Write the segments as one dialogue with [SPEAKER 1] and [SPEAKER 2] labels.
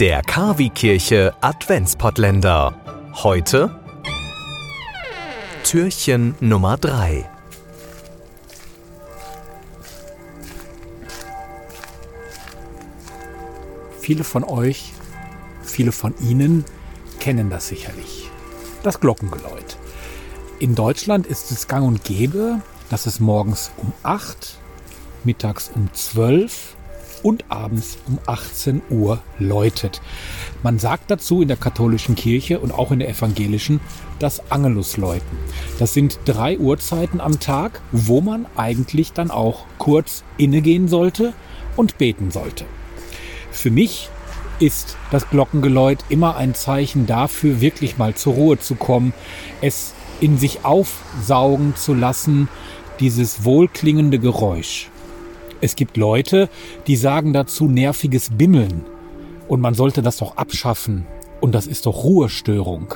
[SPEAKER 1] Der Kavi-Kirche Adventspottländer. Heute Türchen Nummer 3.
[SPEAKER 2] Viele von euch, viele von Ihnen kennen das sicherlich. Das Glockengeläut. In Deutschland ist es gang und gäbe, dass es morgens um 8, mittags um 12 und abends um 18 Uhr läutet. Man sagt dazu in der katholischen Kirche und auch in der evangelischen das Angelusläuten. Das sind drei Uhrzeiten am Tag, wo man eigentlich dann auch kurz innegehen sollte und beten sollte. Für mich ist das Glockengeläut immer ein Zeichen dafür, wirklich mal zur Ruhe zu kommen, es in sich aufsaugen zu lassen, dieses wohlklingende Geräusch. Es gibt Leute, die sagen dazu nerviges Bimmeln. Und man sollte das doch abschaffen. Und das ist doch Ruhestörung.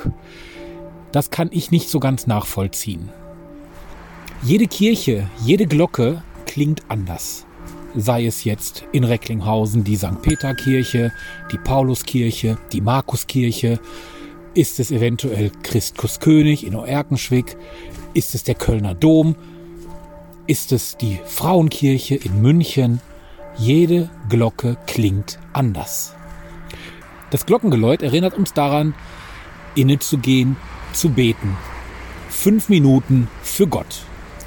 [SPEAKER 2] Das kann ich nicht so ganz nachvollziehen. Jede Kirche, jede Glocke klingt anders. Sei es jetzt in Recklinghausen die St. Peter-Kirche, die Pauluskirche, die Markuskirche, ist es eventuell Christus König in Oerkenschwick, ist es der Kölner Dom, ist es die Frauenkirche in München. Jede Glocke klingt anders. Das Glockengeläut erinnert uns daran, innezugehen, zu beten. Fünf Minuten für Gott.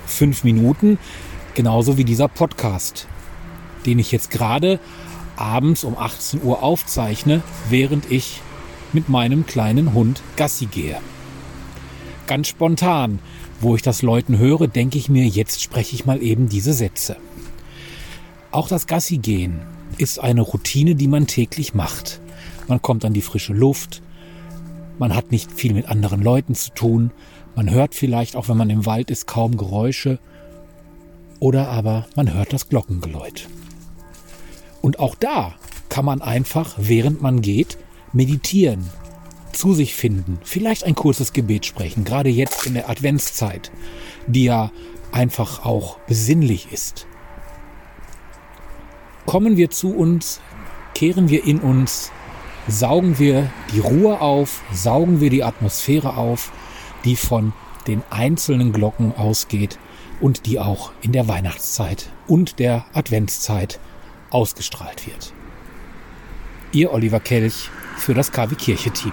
[SPEAKER 2] Fünf Minuten, genauso wie dieser Podcast, den ich jetzt gerade abends um 18 Uhr aufzeichne, während ich mit meinem kleinen Hund Gassi gehe. Ganz spontan, wo ich das Leuten höre, denke ich mir, jetzt spreche ich mal eben diese Sätze. Auch das Gassi gehen ist eine Routine, die man täglich macht. Man kommt an die frische Luft, man hat nicht viel mit anderen Leuten zu tun, man hört vielleicht, auch wenn man im Wald ist, kaum Geräusche oder aber man hört das Glockengeläut. Und auch da kann man einfach, während man geht, meditieren, zu sich finden, vielleicht ein kurzes Gebet sprechen, gerade jetzt in der Adventszeit, die ja einfach auch besinnlich ist. Kommen wir zu uns, kehren wir in uns, saugen wir die Ruhe auf, saugen wir die Atmosphäre auf, die von den einzelnen Glocken ausgeht und die auch in der Weihnachtszeit und der Adventszeit ausgestrahlt wird. Ihr Oliver Kelch für das KW Kirche Team.